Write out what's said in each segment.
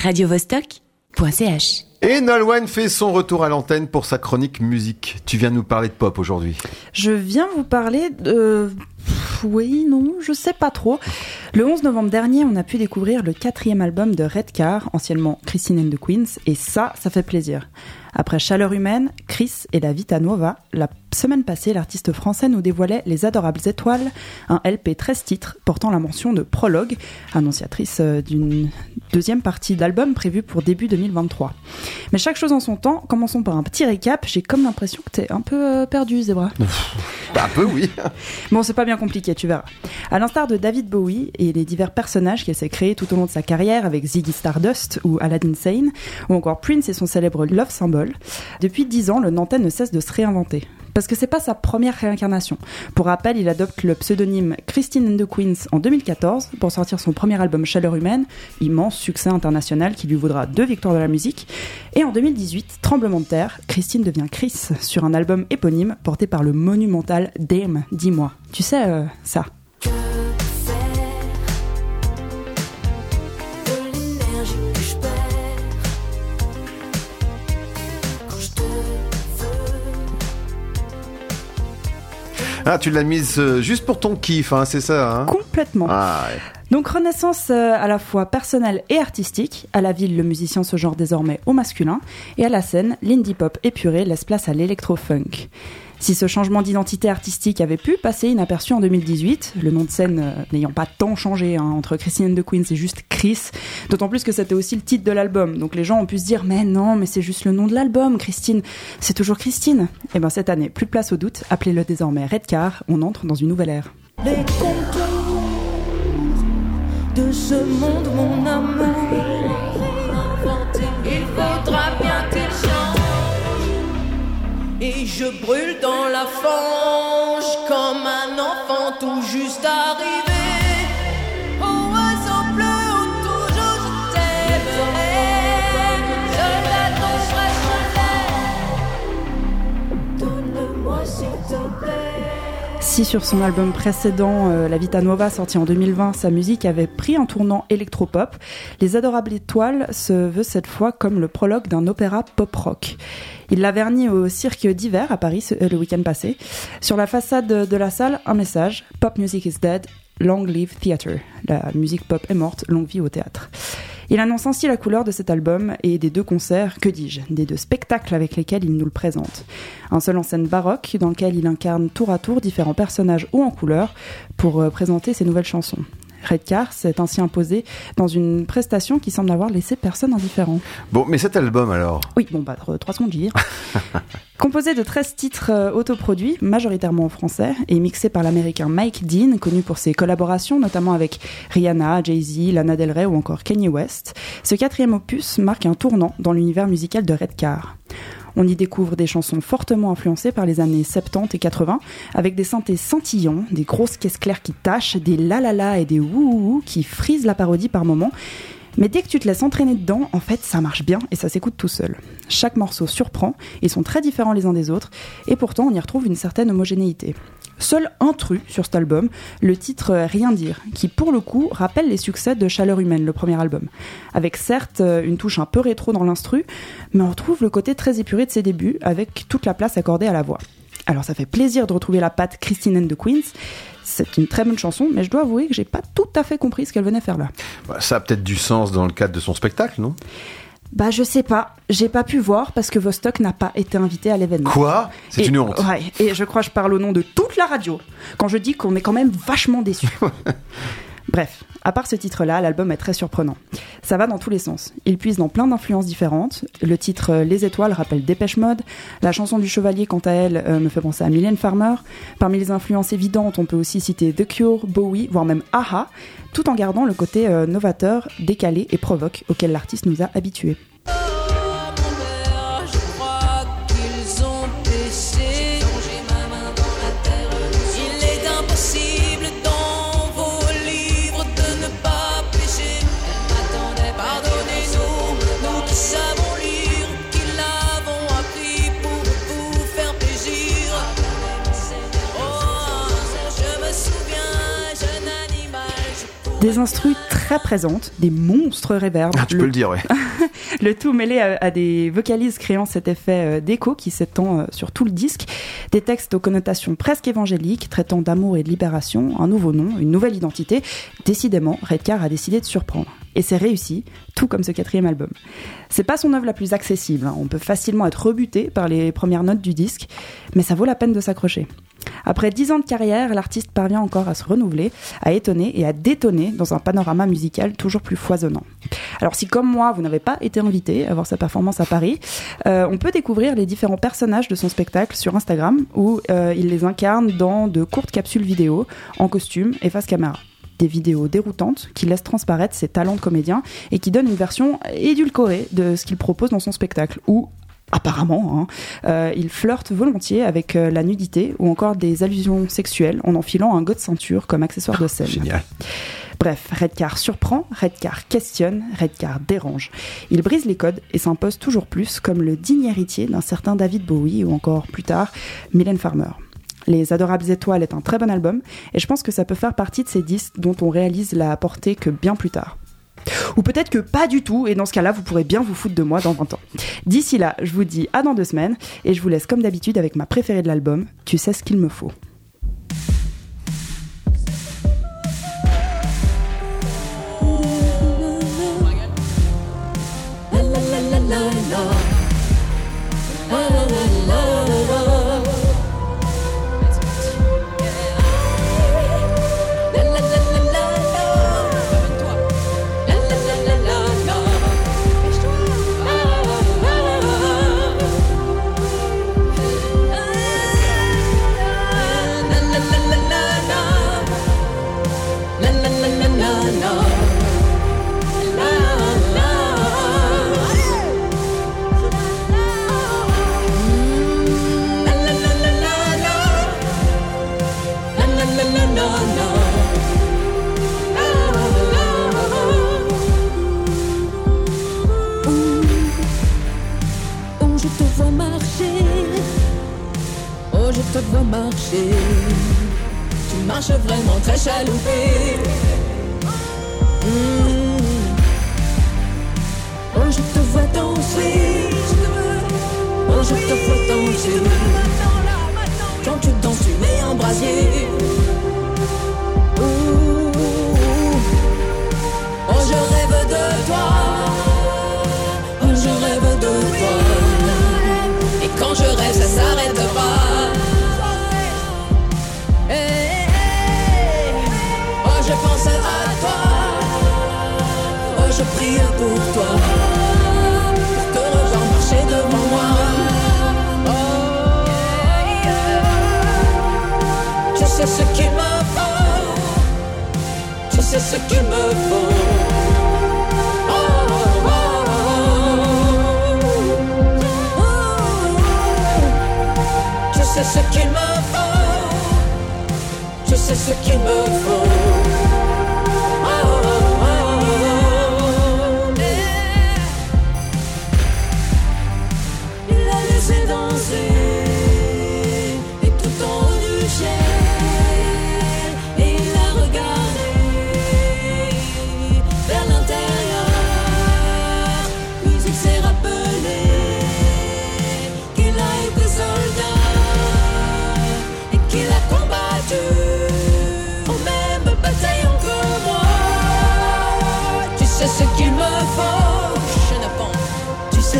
radiovostok.ch. Et Nolwenn fait son retour à l'antenne pour sa chronique musique. Tu viens nous parler de pop aujourd'hui. Je viens vous parler de... Oui, non, je sais pas trop. Le 11 novembre dernier, on a pu découvrir le quatrième album de Redcar, anciennement Christine and the Queens, et ça, ça fait plaisir. Après Chaleur humaine, Chris et la Vita Nova, la semaine passée, l'artiste français nous dévoilait Les Adorables Étoiles, un LP 13 titres portant la mention de Prologue, annonciatrice euh, d'une deuxième partie d'album prévue pour début 2023. Mais chaque chose en son temps, commençons par un petit récap. J'ai comme l'impression que t'es un peu euh, perdu, Zebra. Bah, un peu, oui. Bon, c'est pas bien compliqué, tu verras. À l'instar de David Bowie et les divers personnages qu'il s'est créés tout au long de sa carrière avec Ziggy Stardust ou Aladdin Sane, ou encore Prince et son célèbre Love Symbol, depuis dix ans, le Nantais ne cesse de se réinventer parce que c'est pas sa première réincarnation. Pour rappel, il adopte le pseudonyme Christine and the Queens en 2014 pour sortir son premier album Chaleur humaine, immense succès international qui lui vaudra deux victoires de la musique. Et en 2018, Tremblement de terre, Christine devient Chris sur un album éponyme porté par le monumental Dame, dis-moi. Tu sais euh, ça Ah, tu l'as mise euh, juste pour ton kiff, hein, c'est ça hein Complètement. Ah, ouais. Donc renaissance euh, à la fois personnelle et artistique. À la ville, le musicien se genre désormais au masculin. Et à la scène, l'indie pop épuré laisse place à l'électro-funk. Si ce changement d'identité artistique avait pu passer inaperçu en 2018, le nom de scène euh, n'ayant pas tant changé hein, entre Christine the Queen, c'est juste Chris, d'autant plus que c'était aussi le titre de l'album. Donc les gens ont pu se dire mais non, mais c'est juste le nom de l'album, Christine, c'est toujours Christine. Et ben cette année, plus de place au doute, appelez-le désormais Redcar, on entre dans une nouvelle ère. Les contours de ce monde, mon amour. Je brûle dans la fange comme un enfant tout juste arrivé. Sur son album précédent, euh, La Vita Nova, sorti en 2020, sa musique avait pris un tournant électropop, Les Adorables Étoiles se veut cette fois comme le prologue d'un opéra pop-rock. Il l'a verni au cirque d'hiver à Paris euh, le week-end passé. Sur la façade de, la salle, un message Pop music is dead, long live theatre. La musique pop est morte, longue vie au théâtre. Il annonce ainsi la couleur de cet album et des deux concerts, que dis-je, des deux spectacles avec lesquels il nous le présente. Un seul en scène baroque dans lequel il incarne tour à tour différents personnages ou en couleur pour euh, présenter ses nouvelles chansons. Redcar s'est ainsi imposé dans une prestation qui semble avoir laissé personne indifférent. Bon, mais cet album alors? Oui, bon, bah, trois secondes, j'y. Composé de 13 titres euh, autoproduits, majoritairement en français, et mixé par l'américain Mike Dean, connu pour ses collaborations notamment avec Rihanna, Jay-Z, Lana Del Rey ou encore Kanye West, ce quatrième opus marque un tournant dans l'univers musical de Redcar. On y découvre des chansons fortement influencées par les années 70 et 80, avec des synthés scintillants, des grosses caisses claires qui tâchent, des la la la et des wouhou qui frisent la parodie par moments. Mais dès que tu te laisses entraîner dedans, en fait, ça marche bien et ça s'écoute tout seul. Chaque morceau surprend, ils sont très différents les uns des autres, et pourtant on y retrouve une certaine homogénéité. Seul un truc sur cet album, le titre euh, Rien dire, qui pour le coup rappelle les succès de Chaleur humaine, le premier album. Avec certes euh, une touche un peu rétro dans l'instru, mais on retrouve le côté très épuré de ses débuts, avec toute la place accordée à la voix. Alors ça fait plaisir de retrouver la patte Christine and the Queens. C'est une très bonne chanson, mais je dois avouer que j'ai pas tout à fait compris ce qu'elle venait faire là. Bah, Ça a peut-être du sens dans le cadre de son spectacle, non? Bah je sais pas, j'ai pas pu voir parce que Vostok n'a pas été invité à l'événement. Quoi? C'est une honte. Ouais, et je crois que je parle au nom de toute la radio quand je dis qu'on est quand même vachement déçus. Bref, à part ce titre-là, l'album est très surprenant. Ça va dans tous les sens. Il puise dans plein d'influences différentes. Le titre euh, Les Étoiles rappelle Dépêche Mode. La chanson du Chevalier, quant à elle, euh, me fait penser à Mylène Farmer. Parmi les influences évidentes, on peut aussi citer The Cure, Bowie, voire même Aha, tout en gardant le côté euh, novateur, décalé et provoque auquel l'artiste nous a habitués. Des instrus très très présente, des monstres réverbes. Ah, tu le, peux le dire, ouais. le tout mêlé à, à des vocalises créant cet effet euh, d'écho qui s'étend euh, sur tout le disque, des textes aux connotations presque évangéliques, traitant d'amour et de libération, un nouveau nom, une nouvelle identité. Décidément, Redcar a décidé de surprendre. Et c'est réussi, tout comme ce quatrième album. C'est pas son œuvre la plus accessible, hein. on peut facilement être rebuté par les premières notes du disque, mais ça vaut la peine de s'accrocher. Après dix ans de carrière, l'artiste parvient encore à se renouveler, à étonner et à détonner dans un panorama musical toujours plus foisonnant. Alors si comme moi, vous n'avez pas été invité à voir sa performance à Paris, euh, on peut découvrir les différents personnages de son spectacle sur Instagram où euh, il les incarne dans de courtes capsules vidéo, en costume et face caméra des vidéos déroutantes qui laissent transparaître ses talents de comédien et qui donnent une version édulcorée de ce qu'il propose dans son spectacle, où apparemment, hein, euh, il flirte volontiers avec euh, la nudité ou encore des allusions sexuelles en enfilant un god ceinture comme accessoire de scène. Génial. Bref, Redcar surprend, Redcar questionne, Redcar dérange. Il brise les codes et s'impose toujours plus comme le digne héritier d'un certain David Bowie ou encore plus tard Mylène Farmer. Les Adorables Étoiles est un très bon album et je pense que ça peut faire partie de ces disques dont on réalise la portée que bien plus tard. Ou peut-être que pas du tout, et dans ce cas-là, vous pourrez bien vous foutre de moi dans 20 ans. D'ici là, je vous dis à dans deux semaines, et je vous laisse comme d'habitude avec ma préférée de l'album, Tu sais ce qu'il me faut. la la. marche vraiment très chaloupée. Mmh. Je prie pour toi. Pour te revoir marcher devant moi. Oh, sais ce qu'il me faut. Tu sais ce qu'il me faut.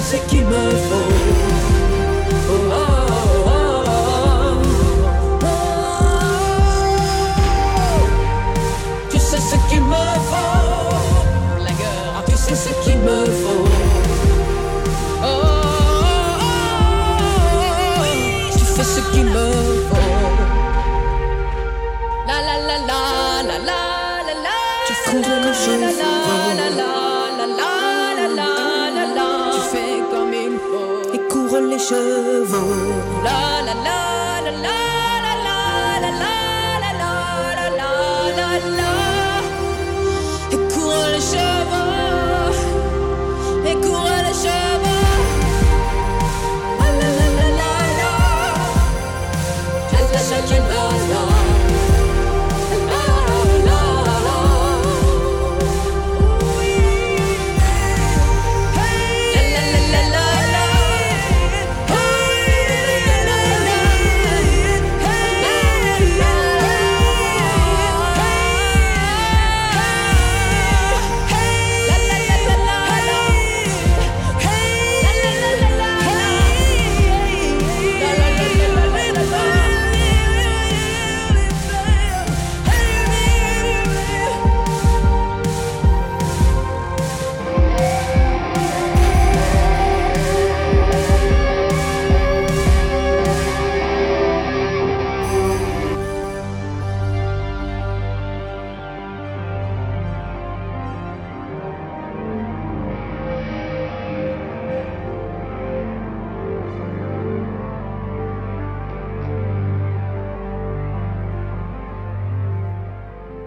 Ah, tu sais ce qu'il me faut. Oh, oh. oh, oh. ce qu'il me faut. La la la la la la la la. Tu feras chevaux.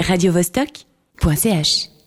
radiovostok.ch